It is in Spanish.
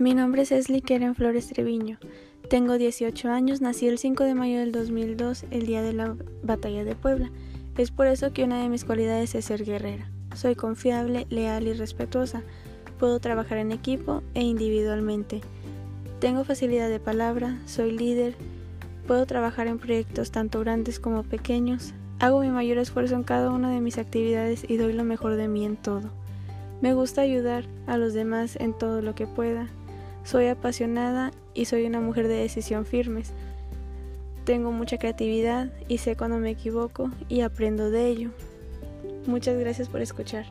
Mi nombre es Esli Keren Flores Treviño. Tengo 18 años, nací el 5 de mayo del 2002, el día de la batalla de Puebla. Es por eso que una de mis cualidades es ser guerrera. Soy confiable, leal y respetuosa. Puedo trabajar en equipo e individualmente. Tengo facilidad de palabra, soy líder, puedo trabajar en proyectos tanto grandes como pequeños. Hago mi mayor esfuerzo en cada una de mis actividades y doy lo mejor de mí en todo. Me gusta ayudar a los demás en todo lo que pueda. Soy apasionada y soy una mujer de decisión firmes. Tengo mucha creatividad y sé cuando me equivoco y aprendo de ello. Muchas gracias por escuchar.